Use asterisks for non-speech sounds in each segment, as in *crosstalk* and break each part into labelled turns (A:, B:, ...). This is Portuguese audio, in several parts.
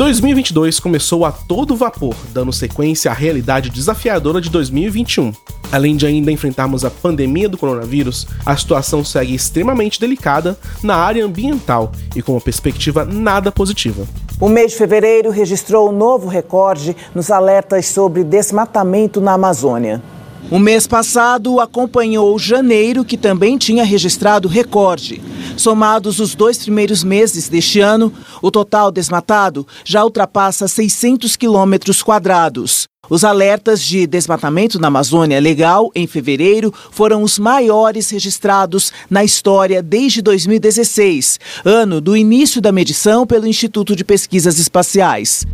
A: 2022 começou a todo vapor, dando sequência à realidade desafiadora de 2021. Além de ainda enfrentarmos a pandemia do coronavírus, a situação segue extremamente delicada na área ambiental e com uma perspectiva nada positiva.
B: O mês de fevereiro registrou um novo recorde nos alertas sobre desmatamento na Amazônia.
C: O mês passado acompanhou janeiro, que também tinha registrado recorde. Somados os dois primeiros meses deste ano, o total desmatado já ultrapassa 600 quilômetros quadrados. Os alertas de desmatamento na Amazônia Legal em fevereiro foram os maiores registrados na história desde 2016, ano do início da medição pelo Instituto de Pesquisas Espaciais.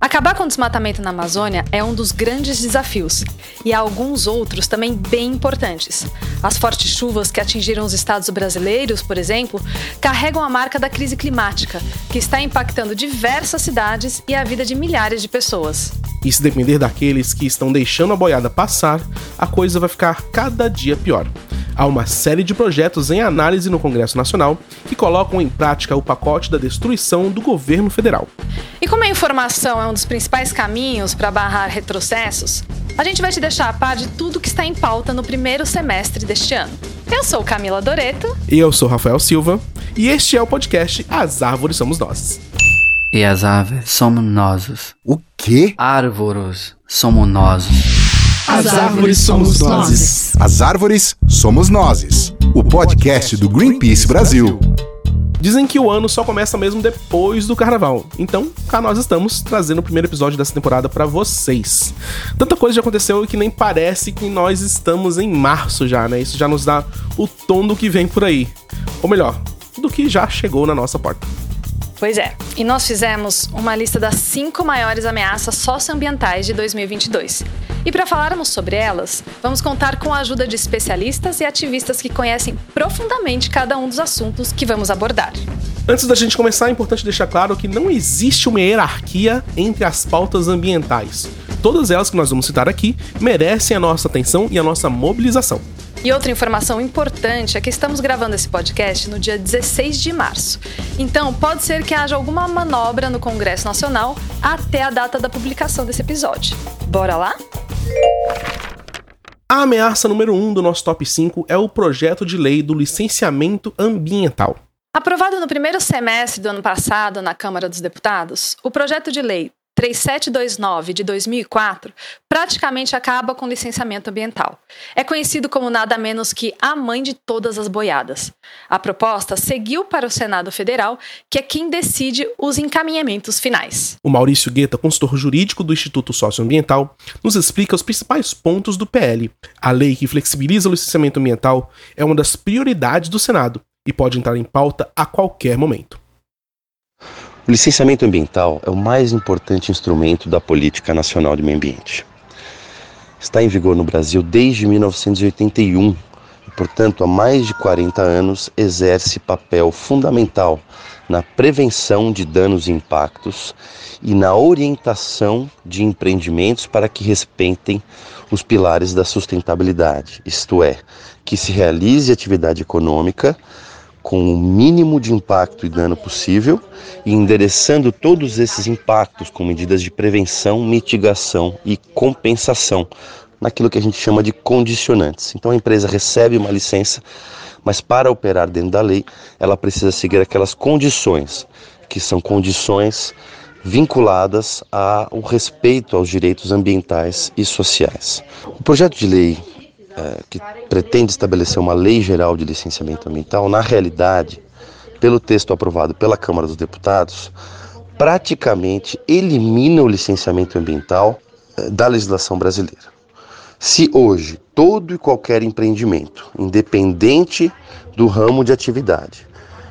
D: Acabar com o desmatamento na Amazônia é um dos grandes desafios, e há alguns outros também bem importantes. As fortes chuvas que atingiram os estados brasileiros, por exemplo, carregam a marca da crise climática, que está impactando diversas cidades e a vida de milhares de pessoas.
A: E se depender daqueles que estão deixando a boiada passar, a coisa vai ficar cada dia pior há uma série de projetos em análise no Congresso Nacional que colocam em prática o pacote da destruição do governo federal.
D: E como a informação é um dos principais caminhos para barrar retrocessos, a gente vai te deixar a par de tudo que está em pauta no primeiro semestre deste ano. Eu sou Camila Doreto.
A: E eu sou Rafael Silva. E este é o podcast As Árvores Somos Nós.
E: E as árvores somos nós.
F: O quê?
E: Árvores somos nós.
G: As árvores somos nós.
F: As árvores somos nós. O podcast do Greenpeace Brasil.
A: Dizem que o ano só começa mesmo depois do carnaval. Então, cá nós estamos trazendo o primeiro episódio dessa temporada para vocês. Tanta coisa já aconteceu que nem parece que nós estamos em março já, né? Isso já nos dá o tom do que vem por aí. Ou melhor, do que já chegou na nossa porta.
D: Pois é, e nós fizemos uma lista das cinco maiores ameaças socioambientais de 2022. E para falarmos sobre elas, vamos contar com a ajuda de especialistas e ativistas que conhecem profundamente cada um dos assuntos que vamos abordar.
A: Antes da gente começar, é importante deixar claro que não existe uma hierarquia entre as pautas ambientais. Todas elas que nós vamos citar aqui merecem a nossa atenção e a nossa mobilização.
D: E outra informação importante é que estamos gravando esse podcast no dia 16 de março. Então, pode ser que haja alguma manobra no Congresso Nacional até a data da publicação desse episódio. Bora lá?
A: A ameaça número 1 um do nosso top 5 é o projeto de lei do licenciamento ambiental.
D: Aprovado no primeiro semestre do ano passado na Câmara dos Deputados, o projeto de lei 3729 de 2004 praticamente acaba com o licenciamento ambiental. É conhecido como nada menos que a mãe de todas as boiadas. A proposta seguiu para o Senado Federal, que é quem decide os encaminhamentos finais.
A: O Maurício Guetta, consultor jurídico do Instituto Socioambiental, nos explica os principais pontos do PL. A lei que flexibiliza o licenciamento ambiental é uma das prioridades do Senado e pode entrar em pauta a qualquer momento.
H: O licenciamento ambiental é o mais importante instrumento da política nacional de meio ambiente. Está em vigor no Brasil desde 1981 e, portanto, há mais de 40 anos exerce papel fundamental na prevenção de danos e impactos e na orientação de empreendimentos para que respeitem os pilares da sustentabilidade, isto é, que se realize atividade econômica com o mínimo de impacto e dano possível e endereçando todos esses impactos com medidas de prevenção, mitigação e compensação naquilo que a gente chama de condicionantes. Então a empresa recebe uma licença, mas para operar dentro da lei, ela precisa seguir aquelas condições, que são condições vinculadas ao respeito aos direitos ambientais e sociais. O projeto de lei é, que pretende estabelecer uma lei geral de licenciamento ambiental, na realidade, pelo texto aprovado pela Câmara dos Deputados, praticamente elimina o licenciamento ambiental é, da legislação brasileira. Se hoje todo e qualquer empreendimento, independente do ramo de atividade,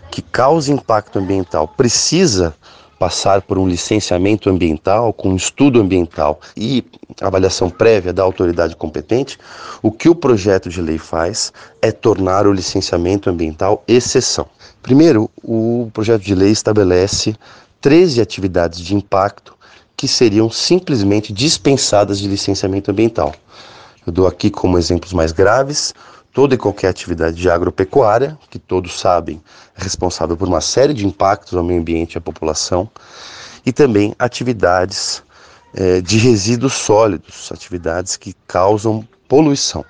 H: que cause impacto ambiental, precisa passar por um licenciamento ambiental, com um estudo ambiental e avaliação prévia da autoridade competente, o que o projeto de lei faz é tornar o licenciamento ambiental exceção. Primeiro, o projeto de lei estabelece 13 atividades de impacto que seriam simplesmente dispensadas de licenciamento ambiental. Eu dou aqui como exemplos mais graves toda e qualquer atividade de agropecuária, que todos sabem é responsável por uma série de impactos ao meio ambiente e à população, e também atividades é, de resíduos sólidos, atividades que causam poluição.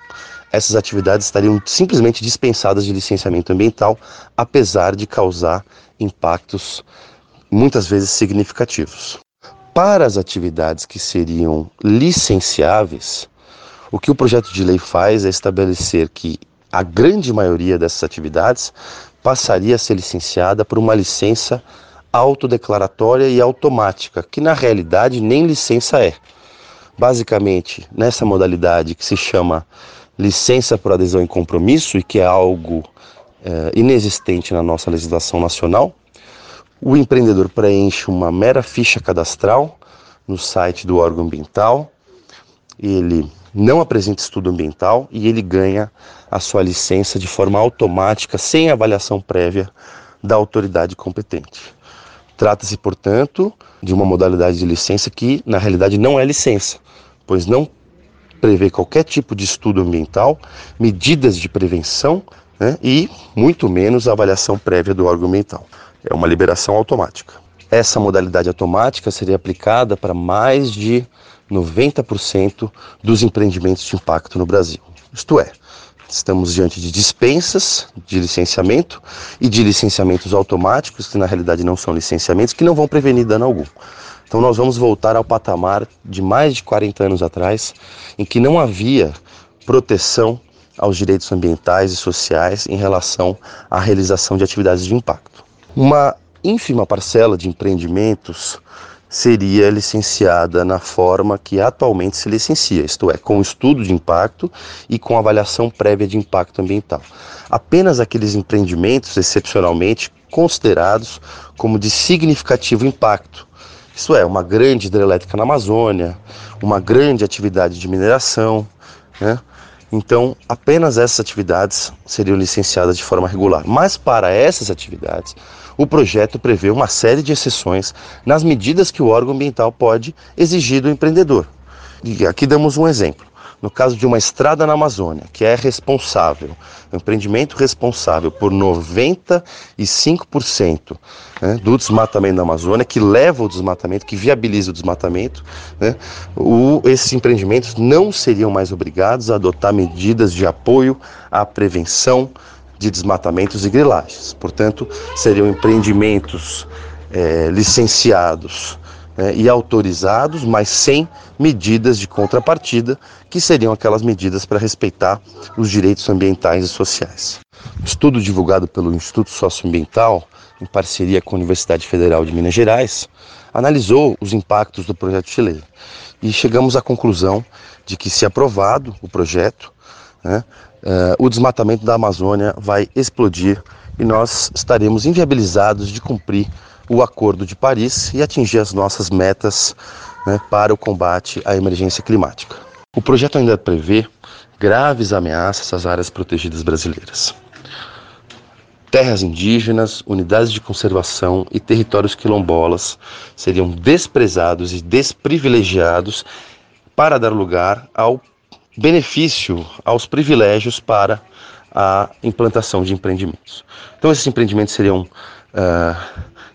H: Essas atividades estariam simplesmente dispensadas de licenciamento ambiental, apesar de causar impactos muitas vezes significativos. Para as atividades que seriam licenciáveis, o que o projeto de lei faz é estabelecer que a grande maioria dessas atividades passaria a ser licenciada por uma licença autodeclaratória e automática, que na realidade nem licença é. Basicamente, nessa modalidade que se chama licença por adesão em compromisso e que é algo é, inexistente na nossa legislação nacional, o empreendedor preenche uma mera ficha cadastral no site do órgão ambiental, ele não apresenta estudo ambiental e ele ganha a sua licença de forma automática, sem avaliação prévia da autoridade competente. Trata-se, portanto, de uma modalidade de licença que, na realidade, não é licença, pois não prevê qualquer tipo de estudo ambiental, medidas de prevenção né, e, muito menos, a avaliação prévia do órgão ambiental. É uma liberação automática. Essa modalidade automática seria aplicada para mais de 90% dos empreendimentos de impacto no Brasil. Isto é, Estamos diante de dispensas de licenciamento e de licenciamentos automáticos, que na realidade não são licenciamentos, que não vão prevenir dano algum. Então nós vamos voltar ao patamar de mais de 40 anos atrás, em que não havia proteção aos direitos ambientais e sociais em relação à realização de atividades de impacto. Uma ínfima parcela de empreendimentos seria licenciada na forma que atualmente se licencia, isto é, com estudo de impacto e com avaliação prévia de impacto ambiental. Apenas aqueles empreendimentos excepcionalmente considerados como de significativo impacto, isto é, uma grande hidrelétrica na Amazônia, uma grande atividade de mineração, né? Então, apenas essas atividades seriam licenciadas de forma regular. Mas para essas atividades, o projeto prevê uma série de exceções nas medidas que o órgão ambiental pode exigir do empreendedor. E aqui damos um exemplo. No caso de uma estrada na Amazônia, que é responsável, um empreendimento responsável por 95% né, do desmatamento da Amazônia, que leva o desmatamento, que viabiliza o desmatamento, né, o, esses empreendimentos não seriam mais obrigados a adotar medidas de apoio à prevenção de desmatamentos e grilagens. Portanto, seriam empreendimentos é, licenciados é, e autorizados, mas sem medidas de contrapartida, que seriam aquelas medidas para respeitar os direitos ambientais e sociais. Estudo divulgado pelo Instituto Socioambiental, em parceria com a Universidade Federal de Minas Gerais, analisou os impactos do projeto de lei e chegamos à conclusão de que, se aprovado o projeto, né, uh, o desmatamento da Amazônia vai explodir e nós estaremos inviabilizados de cumprir o Acordo de Paris e atingir as nossas metas né, para o combate à emergência climática. O projeto ainda prevê graves ameaças às áreas protegidas brasileiras. Terras indígenas, unidades de conservação e territórios quilombolas seriam desprezados e desprivilegiados para dar lugar ao benefício aos privilégios para a implantação de empreendimentos. Então, esses empreendimentos seriam uh,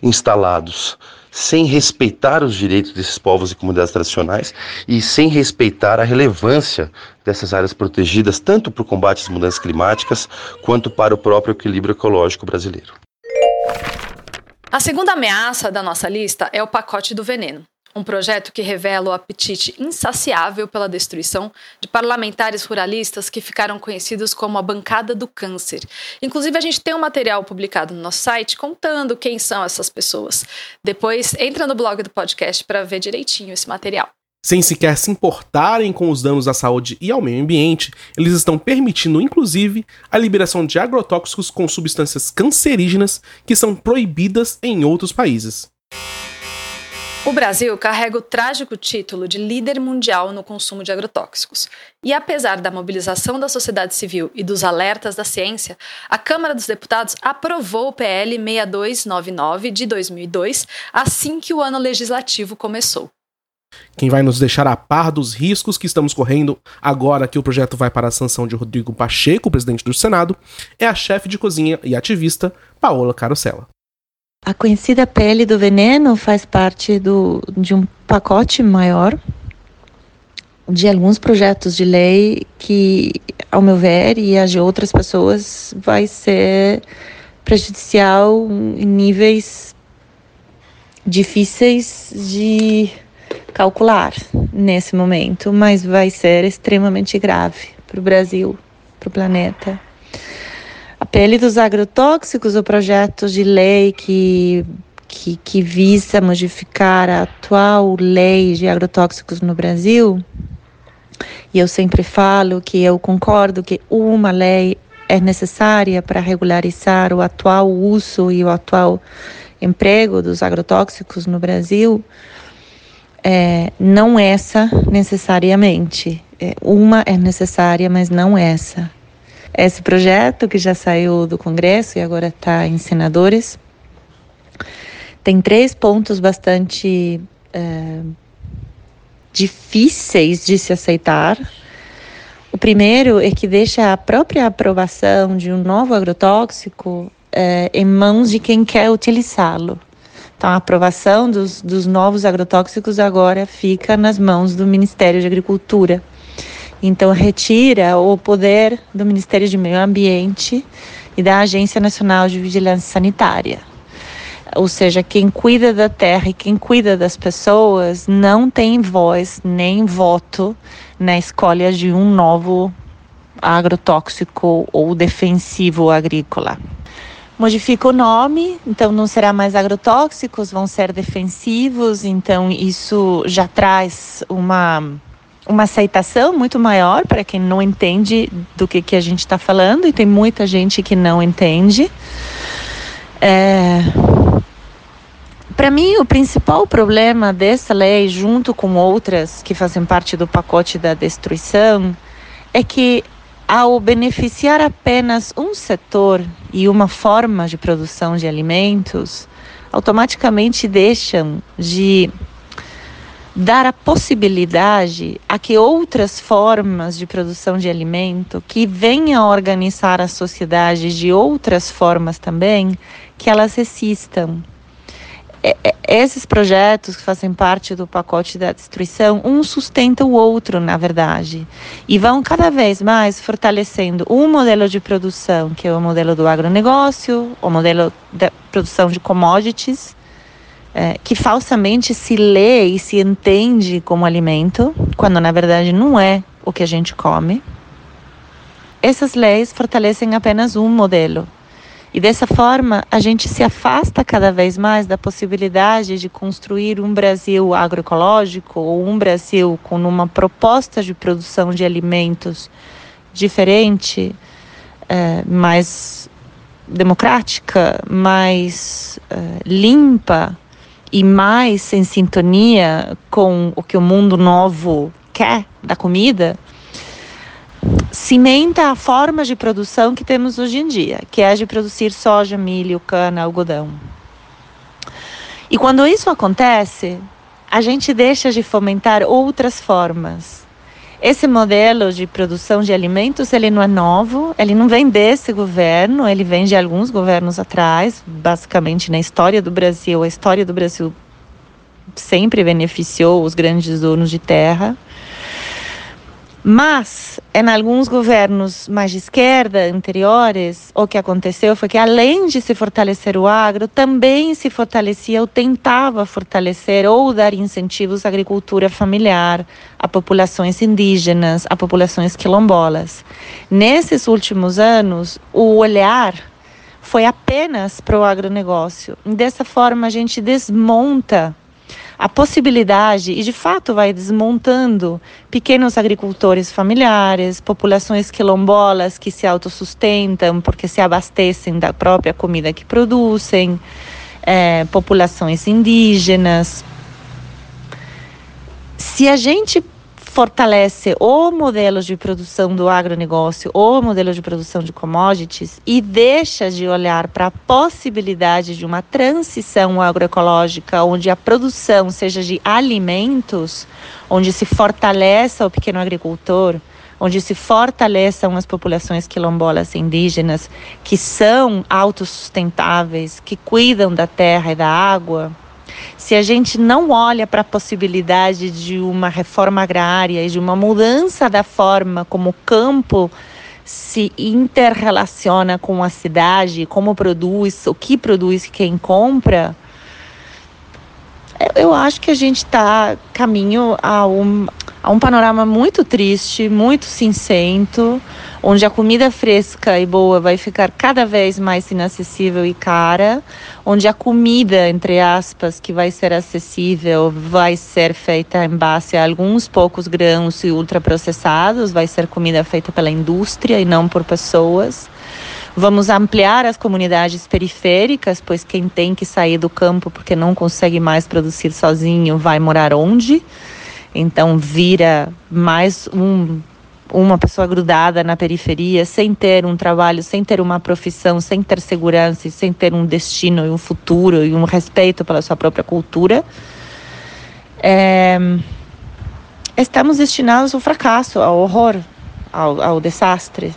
H: instalados sem respeitar os direitos desses povos e comunidades tradicionais e sem respeitar a relevância dessas áreas protegidas, tanto para o combate às mudanças climáticas quanto para o próprio equilíbrio ecológico brasileiro.
D: A segunda ameaça da nossa lista é o pacote do veneno. Um projeto que revela o apetite insaciável pela destruição de parlamentares ruralistas que ficaram conhecidos como a bancada do câncer. Inclusive, a gente tem um material publicado no nosso site contando quem são essas pessoas. Depois, entra no blog do podcast para ver direitinho esse material.
A: Sem sequer se importarem com os danos à saúde e ao meio ambiente, eles estão permitindo, inclusive, a liberação de agrotóxicos com substâncias cancerígenas que são proibidas em outros países.
D: O Brasil carrega o trágico título de líder mundial no consumo de agrotóxicos. E apesar da mobilização da sociedade civil e dos alertas da ciência, a Câmara dos Deputados aprovou o PL 6299 de 2002 assim que o ano legislativo começou.
A: Quem vai nos deixar a par dos riscos que estamos correndo agora que o projeto vai para a sanção de Rodrigo Pacheco, presidente do Senado, é a chefe de cozinha e ativista Paola Carosella.
I: A conhecida pele do veneno faz parte do, de um pacote maior de alguns projetos de lei que, ao meu ver, e as de outras pessoas, vai ser prejudicial em níveis difíceis de calcular nesse momento, mas vai ser extremamente grave para o Brasil, para o planeta. A pele dos agrotóxicos, o projeto de lei que, que, que visa modificar a atual lei de agrotóxicos no Brasil, e eu sempre falo que eu concordo que uma lei é necessária para regularizar o atual uso e o atual emprego dos agrotóxicos no Brasil, é, não essa necessariamente. É, uma é necessária, mas não essa. Esse projeto que já saiu do Congresso e agora está em senadores tem três pontos bastante é, difíceis de se aceitar. O primeiro é que deixa a própria aprovação de um novo agrotóxico é, em mãos de quem quer utilizá-lo. Então, a aprovação dos, dos novos agrotóxicos agora fica nas mãos do Ministério de Agricultura. Então, retira o poder do Ministério de Meio Ambiente e da Agência Nacional de Vigilância Sanitária. Ou seja, quem cuida da terra e quem cuida das pessoas não tem voz nem voto na escolha de um novo agrotóxico ou defensivo agrícola. Modifica o nome, então não será mais agrotóxicos, vão ser defensivos, então isso já traz uma uma aceitação muito maior para quem não entende do que, que a gente está falando, e tem muita gente que não entende. É... Para mim, o principal problema dessa lei, junto com outras que fazem parte do pacote da destruição, é que ao beneficiar apenas um setor e uma forma de produção de alimentos, automaticamente deixam de dar a possibilidade a que outras formas de produção de alimento que venham a organizar a sociedade de outras formas também, que elas existam. É, é, esses projetos que fazem parte do pacote da destruição, um sustenta o outro, na verdade, e vão cada vez mais fortalecendo um modelo de produção, que é o modelo do agronegócio, o modelo da produção de commodities, é, que falsamente se lê e se entende como alimento, quando na verdade não é o que a gente come. Essas leis fortalecem apenas um modelo, e dessa forma, a gente se afasta cada vez mais da possibilidade de construir um Brasil agroecológico ou um Brasil com uma proposta de produção de alimentos diferente, é, mais democrática, mais é, limpa e mais em sintonia com o que o mundo novo quer da comida cimenta a forma de produção que temos hoje em dia, que é de produzir soja, milho, cana, algodão. E quando isso acontece, a gente deixa de fomentar outras formas. Esse modelo de produção de alimentos, ele não é novo, ele não vem desse governo, ele vem de alguns governos atrás, basicamente na história do Brasil. A história do Brasil sempre beneficiou os grandes donos de terra. Mas, em alguns governos mais de esquerda, anteriores, o que aconteceu foi que, além de se fortalecer o agro, também se fortalecia ou tentava fortalecer ou dar incentivos à agricultura familiar, a populações indígenas, a populações quilombolas. Nesses últimos anos, o olhar foi apenas para o agronegócio. Dessa forma, a gente desmonta a possibilidade, e de fato vai desmontando pequenos agricultores familiares, populações quilombolas que se autossustentam porque se abastecem da própria comida que produzem, é, populações indígenas. Se a gente fortalece o modelo de produção do agronegócio, o modelo de produção de commodities e deixa de olhar para a possibilidade de uma transição agroecológica onde a produção seja de alimentos, onde se fortaleça o pequeno agricultor, onde se fortaleçam as populações quilombolas indígenas que são autossustentáveis, que cuidam da terra e da água, se a gente não olha para a possibilidade de uma reforma agrária e de uma mudança da forma como o campo se interrelaciona com a cidade, como produz, o que produz, quem compra, eu acho que a gente está caminho a um, a um panorama muito triste, muito cincento, onde a comida fresca e boa vai ficar cada vez mais inacessível e cara, onde a comida, entre aspas, que vai ser acessível, vai ser feita em base a alguns poucos grãos e ultraprocessados, vai ser comida feita pela indústria e não por pessoas. Vamos ampliar as comunidades periféricas, pois quem tem que sair do campo porque não consegue mais produzir sozinho vai morar onde? Então vira mais um, uma pessoa grudada na periferia, sem ter um trabalho, sem ter uma profissão, sem ter segurança, sem ter um destino e um futuro e um respeito pela sua própria cultura. É, estamos destinados ao fracasso, ao horror, ao, ao desastre.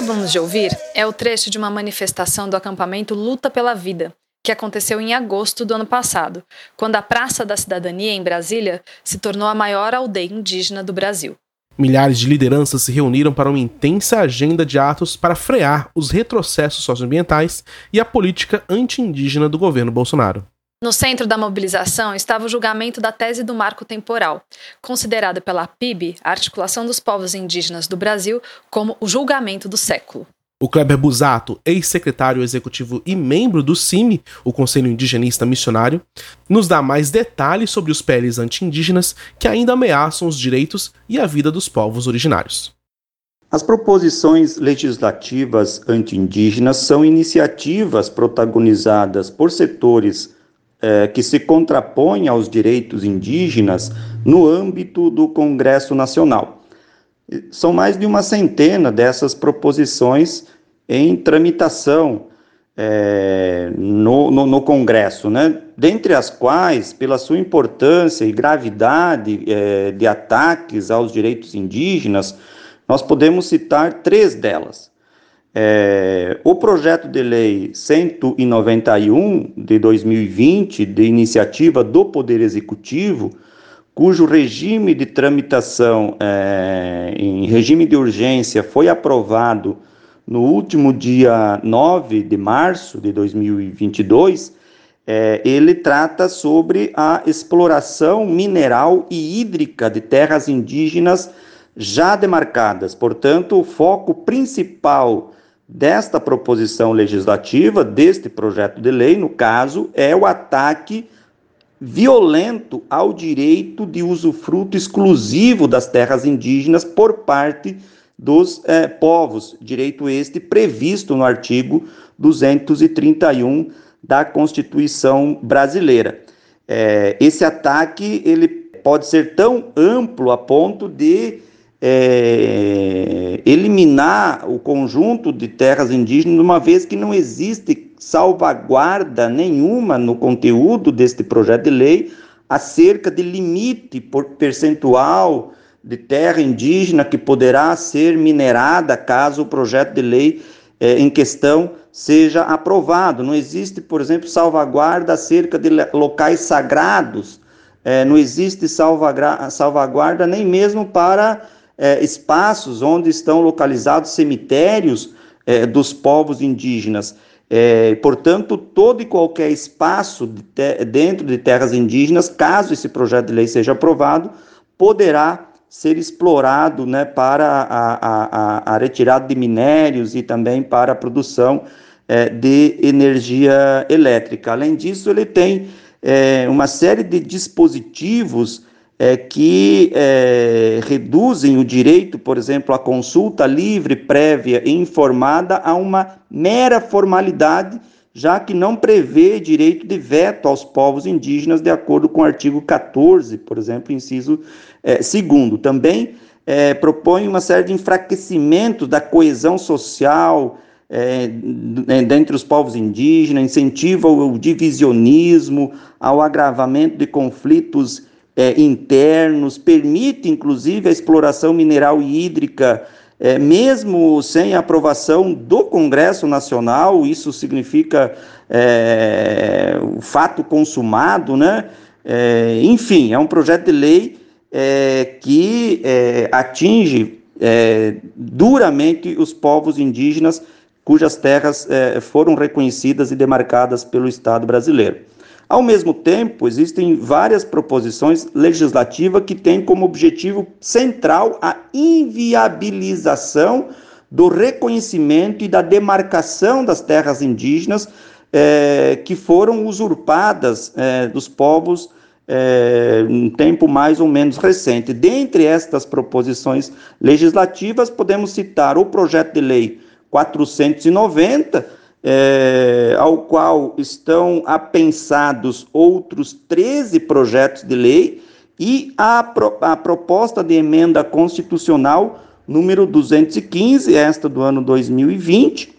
D: Acabamos de ouvir é o trecho de uma manifestação do acampamento Luta pela Vida, que aconteceu em agosto do ano passado, quando a Praça da Cidadania, em Brasília, se tornou a maior aldeia indígena do Brasil.
A: Milhares de lideranças se reuniram para uma intensa agenda de atos para frear os retrocessos socioambientais e a política anti-indígena do governo Bolsonaro.
D: No centro da mobilização estava o julgamento da tese do marco temporal, considerada pela PIB, a Articulação dos Povos Indígenas do Brasil, como o julgamento do século.
A: O Kleber Busato, ex-secretário executivo e membro do CIMI, o Conselho Indigenista Missionário, nos dá mais detalhes sobre os PLs anti-indígenas que ainda ameaçam os direitos e a vida dos povos originários.
J: As proposições legislativas anti-indígenas são iniciativas protagonizadas por setores é, que se contrapõe aos direitos indígenas no âmbito do Congresso Nacional. São mais de uma centena dessas proposições em tramitação é, no, no, no, Congresso, né? dentre as quais, pela sua importância e gravidade é, de ataques aos direitos indígenas, nós podemos citar três delas. É, o projeto de lei 191 de 2020, de iniciativa do Poder Executivo, cujo regime de tramitação é, em regime de urgência foi aprovado no último dia 9 de março de 2022, é, ele trata sobre a exploração mineral e hídrica de terras indígenas já demarcadas. Portanto, o foco principal desta proposição legislativa, deste projeto de lei, no caso, é o ataque violento ao direito de usufruto exclusivo das terras indígenas por parte dos eh, povos, direito este previsto no artigo 231 da Constituição brasileira. Eh, esse ataque ele pode ser tão amplo a ponto de é, eliminar o conjunto de terras indígenas, uma vez que não existe salvaguarda nenhuma no conteúdo deste projeto de lei acerca de limite por percentual de terra indígena que poderá ser minerada caso o projeto de lei é, em questão seja aprovado. Não existe, por exemplo, salvaguarda acerca de locais sagrados, é, não existe salvaguarda nem mesmo para é, espaços onde estão localizados cemitérios é, dos povos indígenas. É, portanto, todo e qualquer espaço de dentro de terras indígenas, caso esse projeto de lei seja aprovado, poderá ser explorado né, para a, a, a, retirada de minérios e também para a produção é, de energia elétrica. Além disso, ele tem é, uma série de dispositivos é, que é, reduzem o direito, por exemplo, à consulta livre, prévia e informada a uma mera formalidade já que não prevê direito de veto aos povos indígenas, de acordo com o artigo 14, por exemplo, inciso é, segundo. Também é, propõe uma série de enfraquecimentos da coesão social é, dentre os povos indígenas, incentiva o divisionismo, ao agravamento de conflitos é, internos, permite inclusive a exploração mineral e hídrica é, mesmo sem aprovação do Congresso Nacional, isso significa é, o fato consumado, né? É, enfim, é um projeto de lei é, que é, atinge duramente os povos indígenas cujas terras foram reconhecidas e demarcadas pelo Estado brasileiro. Ao mesmo tempo, existem várias proposições legislativas que têm como objetivo central a inviabilização do reconhecimento e da demarcação das terras indígenas eh, que foram usurpadas eh, dos povos eh, em tempo mais ou menos recente. Dentre estas proposições legislativas, podemos citar o projeto de lei 490 é, ao qual estão apensados outros 13 projetos de lei e a, pro, a proposta de emenda constitucional número 215, esta do ano 2020,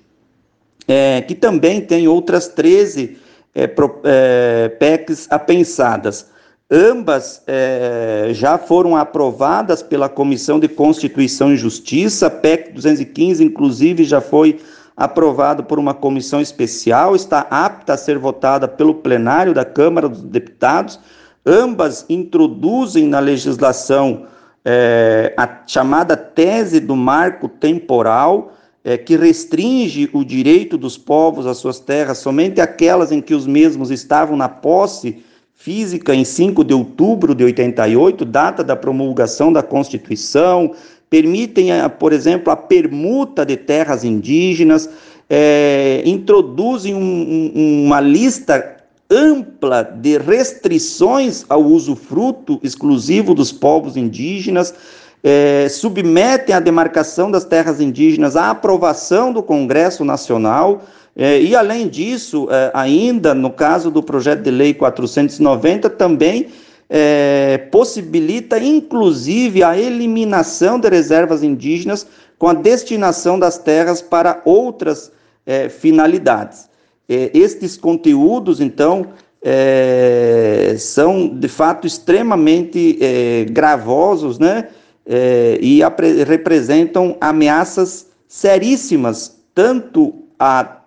J: é, que também tem outras 13 é, pro, é, PECs apensadas. Ambas é, já foram aprovadas pela Comissão de Constituição e Justiça, PEC 215, inclusive, já foi aprovado por uma comissão especial, está apta a ser votada pelo plenário da Câmara dos Deputados. Ambas introduzem na legislação é, a chamada tese do marco temporal, é, que restringe o direito dos povos às suas terras somente aquelas em que os mesmos estavam na posse física em 5 de outubro de 88, data da promulgação da Constituição, permitem, por exemplo, a permuta de terras indígenas, é, introduzem um, um, uma lista ampla de restrições ao usufruto exclusivo dos povos indígenas, é, submetem a demarcação das terras indígenas à aprovação do Congresso Nacional. É, e, além disso, é, ainda no caso do projeto de lei 490, também é, possibilita inclusive a eliminação de reservas indígenas com a destinação das terras para outras é, finalidades. É, estes conteúdos, então, é, são de fato extremamente é, gravosos né, é, e representam ameaças seríssimas, tanto a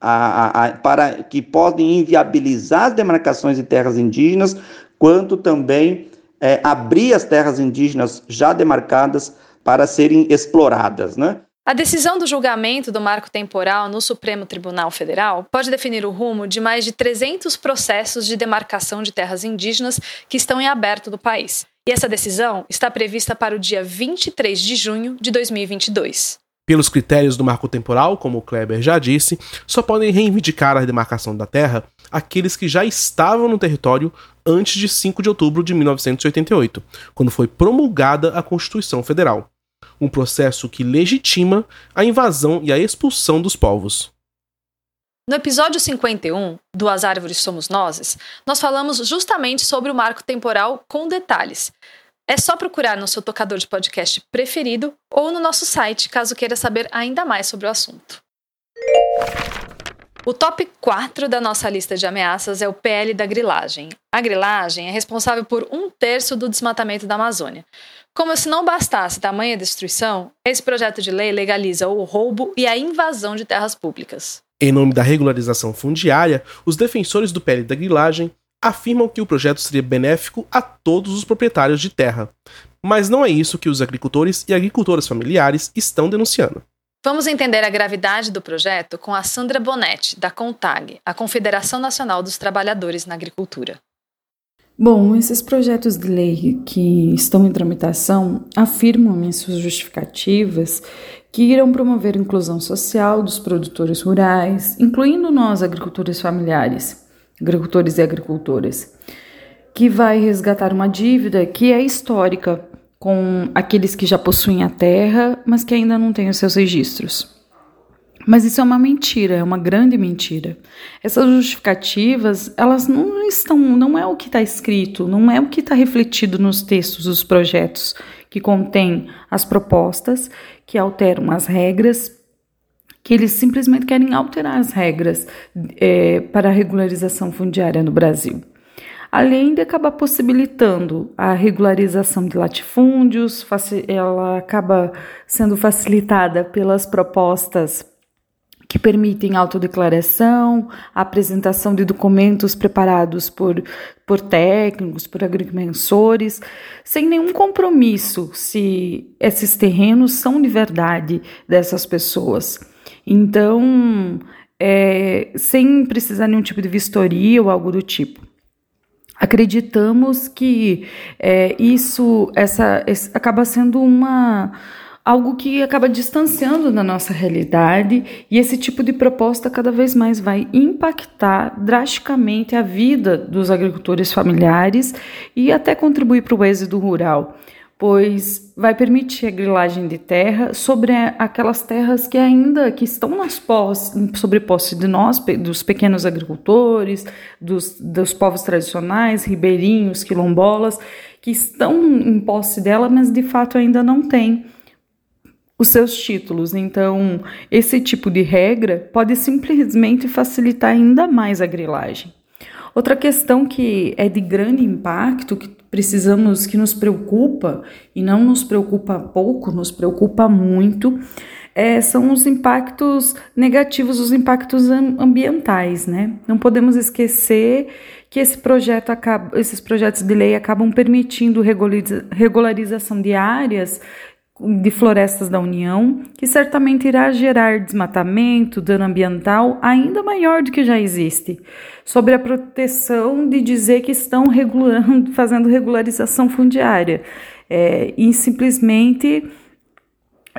J: a, a, para que podem inviabilizar as demarcações de terras indígenas, quanto também é, abrir as terras indígenas já demarcadas para serem exploradas, né?
D: A decisão do julgamento do marco temporal no Supremo Tribunal Federal pode definir o rumo de mais de 300 processos de demarcação de terras indígenas que estão em aberto do país. E essa decisão está prevista para o dia 23 de junho de 2022.
A: Pelos critérios do marco temporal, como o Kleber já disse, só podem reivindicar a demarcação da terra aqueles que já estavam no território antes de 5 de outubro de 1988, quando foi promulgada a Constituição Federal. Um processo que legitima a invasão e a expulsão dos povos.
D: No episódio 51 do As Árvores Somos Nozes, nós falamos justamente sobre o marco temporal com detalhes. É só procurar no seu tocador de podcast preferido ou no nosso site, caso queira saber ainda mais sobre o assunto. O top 4 da nossa lista de ameaças é o PL da grilagem. A grilagem é responsável por um terço do desmatamento da Amazônia. Como se não bastasse tamanha destruição, esse projeto de lei legaliza o roubo e a invasão de terras públicas.
A: Em nome da regularização fundiária, os defensores do PL da grilagem afirmam que o projeto seria benéfico a todos os proprietários de terra. Mas não é isso que os agricultores e agricultoras familiares estão denunciando.
D: Vamos entender a gravidade do projeto com a Sandra Bonetti, da CONTAG, a Confederação Nacional dos Trabalhadores na Agricultura.
K: Bom, esses projetos de lei que estão em tramitação afirmam em suas justificativas que irão promover a inclusão social dos produtores rurais, incluindo nós, agricultores familiares, agricultores e agricultoras, que vai resgatar uma dívida que é histórica com aqueles que já possuem a terra, mas que ainda não têm os seus registros. Mas isso é uma mentira, é uma grande mentira. Essas justificativas, elas não estão, não é o que está escrito, não é o que está refletido nos textos dos projetos que contém as propostas, que alteram as regras, que eles simplesmente querem alterar as regras é, para a regularização fundiária no Brasil. Além de acabar possibilitando a regularização de latifúndios, ela acaba sendo facilitada pelas propostas que permitem autodeclaração, apresentação de documentos preparados por, por técnicos, por agrimensores, sem nenhum compromisso se esses terrenos são de verdade dessas pessoas. Então, é, sem precisar de nenhum tipo de vistoria ou algo do tipo. Acreditamos que é, isso essa, acaba sendo uma algo que acaba distanciando da nossa realidade e esse tipo de proposta cada vez mais vai impactar drasticamente a vida dos agricultores familiares e até contribuir para o êxito rural, pois vai permitir a grilagem de terra sobre aquelas terras que ainda que estão nas posse, sobre posse de nós, dos pequenos agricultores, dos, dos povos tradicionais, ribeirinhos, quilombolas, que estão em posse dela, mas de fato ainda não têm os seus títulos. Então, esse tipo de regra pode simplesmente facilitar ainda mais a grilagem. Outra questão que é de grande impacto, que precisamos, que nos preocupa, e não nos preocupa pouco, nos preocupa muito, é, são os impactos negativos, os impactos ambientais, né? Não podemos esquecer que esse projeto acaba, esses projetos de lei acabam permitindo regularização de áreas de florestas da União, que certamente irá gerar desmatamento, dano ambiental ainda maior do que já existe, sobre a proteção de dizer que estão regulando, *laughs* fazendo regularização fundiária, é, e simplesmente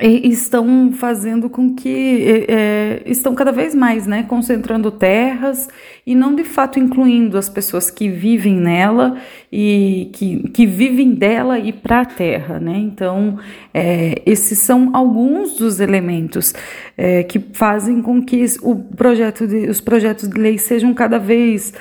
K: estão fazendo com que é, estão cada vez mais né, concentrando terras e não de fato incluindo as pessoas que vivem nela e que, que vivem dela e para a terra. Né? Então, é, esses são alguns dos elementos é, que fazem com que o projeto de, os projetos de lei sejam cada vez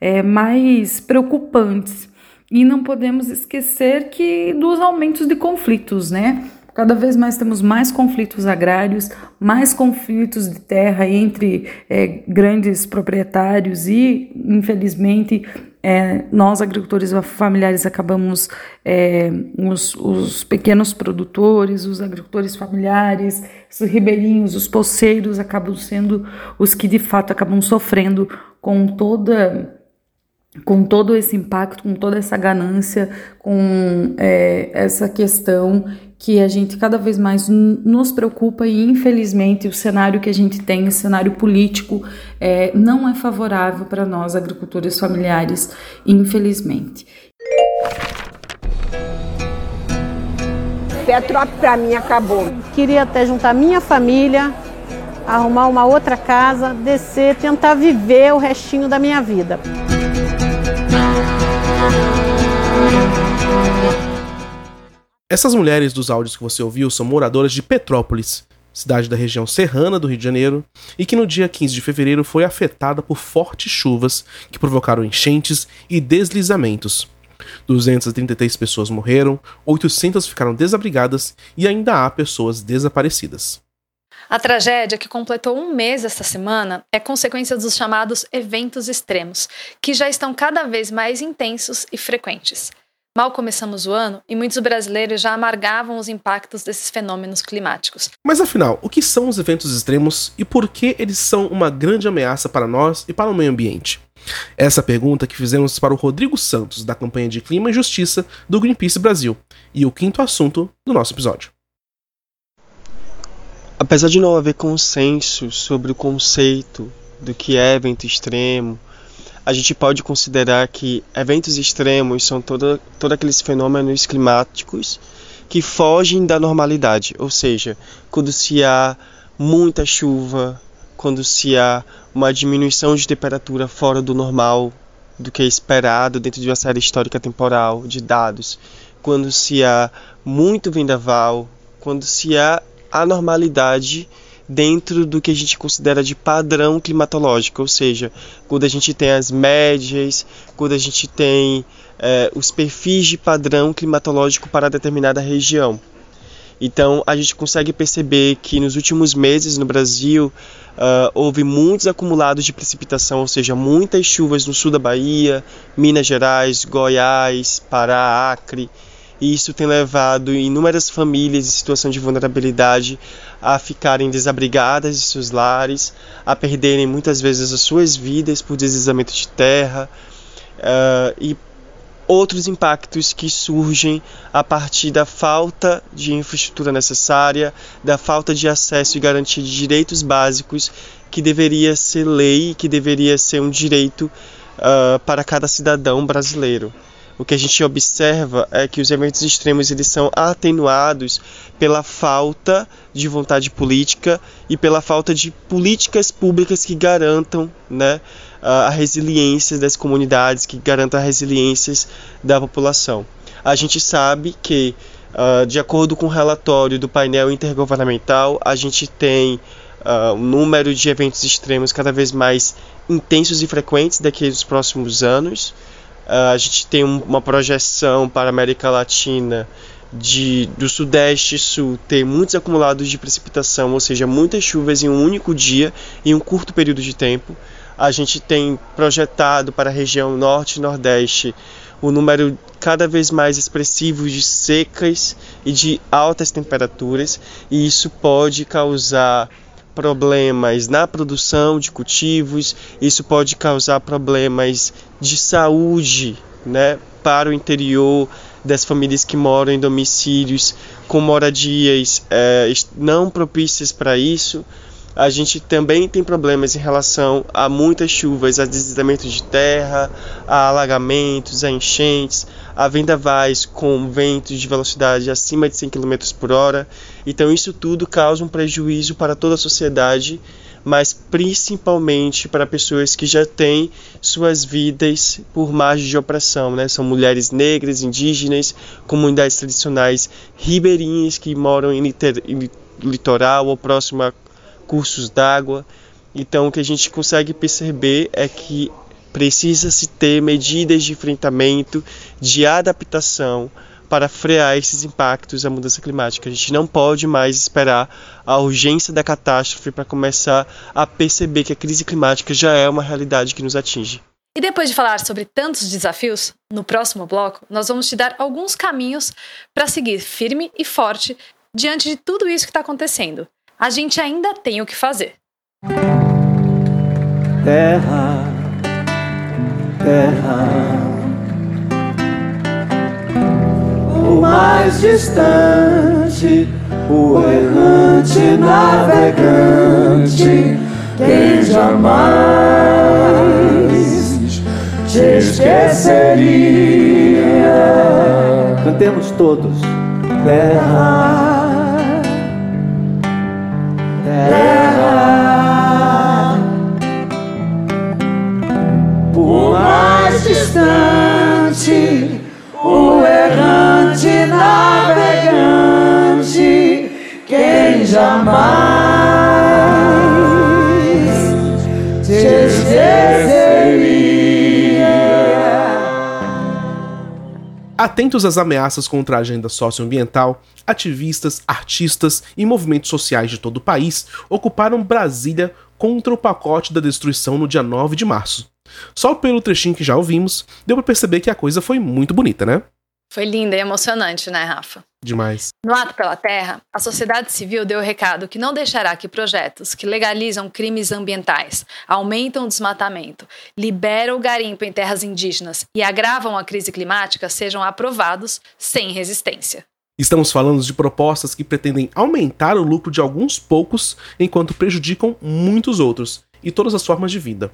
K: é, mais preocupantes. E não podemos esquecer que dos aumentos de conflitos, né? Cada vez mais temos mais conflitos agrários, mais conflitos de terra entre é, grandes proprietários e, infelizmente, é, nós agricultores familiares acabamos é, os, os, pequenos produtores, os agricultores familiares, os ribeirinhos, os poceiros acabam sendo os que de fato acabam sofrendo com toda com todo esse impacto, com toda essa ganância, com é, essa questão que a gente cada vez mais nos preocupa e infelizmente o cenário que a gente tem, o cenário político, é, não é favorável para nós agricultores familiares, infelizmente.
L: Petrop para mim acabou.
M: Queria até juntar minha família, arrumar uma outra casa, descer, tentar viver o restinho da minha vida.
A: Essas mulheres dos áudios que você ouviu são moradoras de Petrópolis, cidade da região serrana do Rio de Janeiro, e que no dia 15 de fevereiro foi afetada por fortes chuvas que provocaram enchentes e deslizamentos. 233 pessoas morreram, 800 ficaram desabrigadas e ainda há pessoas desaparecidas.
D: A tragédia, que completou um mês esta semana, é consequência dos chamados eventos extremos, que já estão cada vez mais intensos e frequentes. Mal começamos o ano e muitos brasileiros já amargavam os impactos desses fenômenos climáticos.
A: Mas afinal, o que são os eventos extremos e por que eles são uma grande ameaça para nós e para o meio ambiente? Essa pergunta que fizemos para o Rodrigo Santos, da campanha de Clima e Justiça do Greenpeace Brasil, e o quinto assunto do nosso episódio.
N: Apesar de não haver consenso sobre o conceito do que é evento extremo, a gente pode considerar que eventos extremos são todos todo aqueles fenômenos climáticos que fogem da normalidade, ou seja, quando se há muita chuva, quando se há uma diminuição de temperatura fora do normal, do que é esperado dentro de uma série histórica temporal de dados, quando se há muito vendaval, quando se há anormalidade dentro do que a gente considera de padrão climatológico, ou seja, quando a gente tem as médias, quando a gente tem é, os perfis de padrão climatológico para determinada região. Então a gente consegue perceber que nos últimos meses no Brasil uh, houve muitos acumulados de precipitação, ou seja, muitas chuvas no sul da Bahia, Minas Gerais, Goiás, Pará, Acre. E isso tem levado inúmeras famílias em situação de vulnerabilidade a ficarem desabrigadas de seus lares, a perderem muitas vezes as suas vidas por deslizamento de terra uh, e outros impactos que surgem a partir da falta de infraestrutura necessária, da falta de acesso e garantia de direitos básicos que deveria ser lei, que deveria ser um direito uh, para cada cidadão brasileiro. O que a gente observa é que os eventos extremos eles são atenuados pela falta de vontade política e pela falta de políticas públicas que garantam, né, a resiliência das comunidades, que garantam a resiliência da população. A gente sabe que, uh, de acordo com o relatório do painel intergovernamental, a gente tem uh, um número de eventos extremos cada vez mais intensos e frequentes daqui nos próximos anos. Uh, a gente tem um, uma projeção para a América Latina de, do Sudeste e Sul ter muitos acumulados de precipitação, ou seja, muitas chuvas em um único dia, em um curto período de tempo. A gente tem projetado para a região norte e nordeste o número cada vez mais expressivo de secas e de altas temperaturas, e isso pode causar problemas na produção de cultivos, isso pode causar problemas de saúde né, para o interior das famílias que moram em domicílios com moradias é, não propícias para isso. A gente também tem problemas em relação a muitas chuvas, a deslizamento de terra, a alagamentos, a enchentes, a vendavais com ventos de velocidade acima de 100 km por hora. Então isso tudo causa um prejuízo para toda a sociedade, mas principalmente para pessoas que já têm suas vidas por margem de opressão, né? São mulheres negras, indígenas, comunidades tradicionais ribeirinhas que moram em litoral ou próximo a cursos d'água. Então, o que a gente consegue perceber é que precisa-se ter medidas de enfrentamento, de adaptação para frear esses impactos da mudança climática. A gente não pode mais esperar a urgência da catástrofe para começar a perceber que a crise climática já é uma realidade que nos atinge.
D: E depois de falar sobre tantos desafios, no próximo bloco, nós vamos te dar alguns caminhos para seguir firme e forte diante de tudo isso que está acontecendo a gente ainda tem o que fazer.
L: Terra, terra, o mais distante, o errante navegante, quem jamais te esqueceria. Cantemos todos. Terra terra. O mais distante, o errante navegante, quem jamais te esqueceria.
A: Atentos às ameaças contra a agenda socioambiental, ativistas, artistas e movimentos sociais de todo o país ocuparam Brasília contra o pacote da destruição no dia 9 de março. Só pelo trechinho que já ouvimos, deu para perceber que a coisa foi muito bonita, né?
D: Foi linda e emocionante, né, Rafa?
A: Demais.
D: No Ato pela Terra, a sociedade civil deu o recado que não deixará que projetos que legalizam crimes ambientais, aumentam o desmatamento, liberam o garimpo em terras indígenas e agravam a crise climática sejam aprovados sem resistência.
A: Estamos falando de propostas que pretendem aumentar o lucro de alguns poucos enquanto prejudicam muitos outros e todas as formas de vida.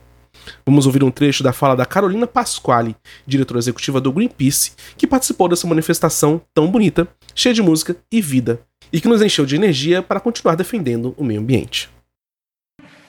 A: Vamos ouvir um trecho da fala da Carolina Pasquale, diretora executiva do Greenpeace, que participou dessa manifestação tão bonita, cheia de música e vida, e que nos encheu de energia para continuar defendendo o meio ambiente.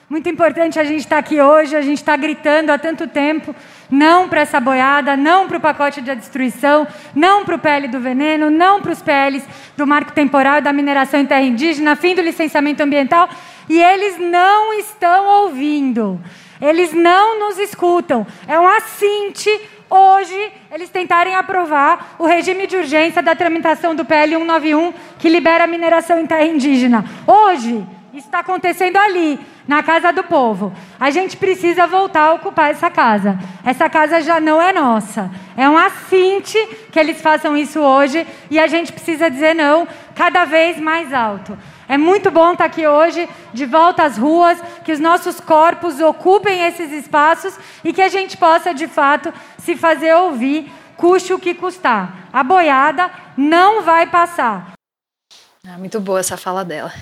O: Muito importante a gente estar aqui hoje, a gente está gritando há tanto tempo, não para essa boiada, não para o pacote de destruição, não para o PL do veneno, não para os PLs do marco temporal da mineração em terra indígena, fim do licenciamento ambiental, e eles não estão ouvindo. Eles não nos escutam. É um assinte hoje eles tentarem aprovar o regime de urgência da tramitação do PL 191 que libera a mineração em terra indígena. Hoje, está acontecendo ali, na casa do povo. A gente precisa voltar a ocupar essa casa. Essa casa já não é nossa. É um assinte que eles façam isso hoje e a gente precisa dizer não cada vez mais alto. É muito bom estar aqui hoje, de volta às ruas, que os nossos corpos ocupem esses espaços e que a gente possa, de fato, se fazer ouvir, custe o que custar. A boiada não vai passar.
D: Ah, muito boa essa fala dela.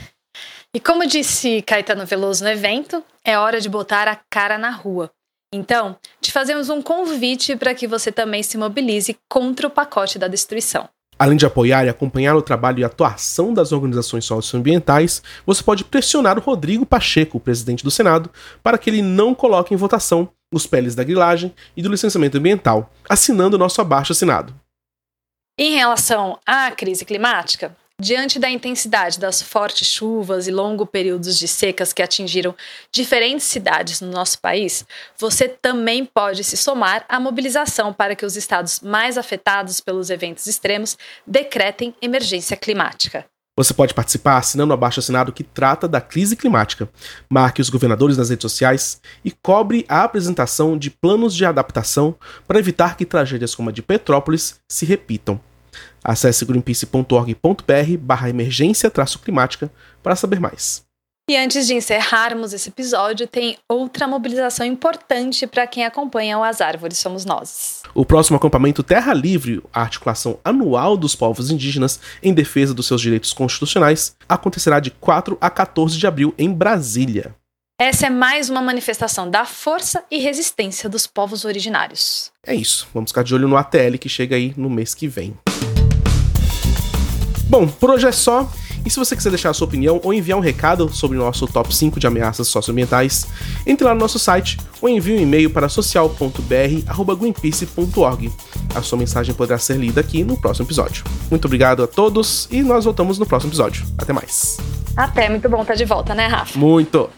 D: E como disse Caetano Veloso no evento, é hora de botar a cara na rua. Então, te fazemos um convite para que você também se mobilize contra o pacote da destruição.
A: Além de apoiar e acompanhar o trabalho e atuação das organizações socioambientais, você pode pressionar o Rodrigo Pacheco, presidente do Senado, para que ele não coloque em votação os PLs da grilagem e do licenciamento ambiental, assinando o nosso abaixo assinado.
D: Em relação à crise climática, Diante da intensidade das fortes chuvas e longos períodos de secas que atingiram diferentes cidades no nosso país, você também pode se somar à mobilização para que os estados mais afetados pelos eventos extremos decretem emergência climática.
A: Você pode participar assinando abaixo assinado que trata da crise climática. Marque os governadores nas redes sociais e cobre a apresentação de planos de adaptação para evitar que tragédias como a de Petrópolis se repitam. Acesse greenpeace.org.br barra emergência climática para saber mais.
D: E antes de encerrarmos esse episódio, tem outra mobilização importante para quem acompanha o As Árvores Somos Nós.
A: O próximo acampamento Terra Livre, a articulação anual dos povos indígenas em defesa dos seus direitos constitucionais, acontecerá de 4 a 14 de abril em Brasília.
D: Essa é mais uma manifestação da força e resistência dos povos originários.
A: É isso, vamos ficar de olho no ATL que chega aí no mês que vem. Bom, por hoje é só. E se você quiser deixar a sua opinião ou enviar um recado sobre o nosso top 5 de ameaças socioambientais, entre lá no nosso site ou envie um e-mail para social.br@greenpeace.org. A sua mensagem poderá ser lida aqui no próximo episódio. Muito obrigado a todos e nós voltamos no próximo episódio. Até mais.
D: Até, muito bom estar de volta, né, Rafa?
A: Muito.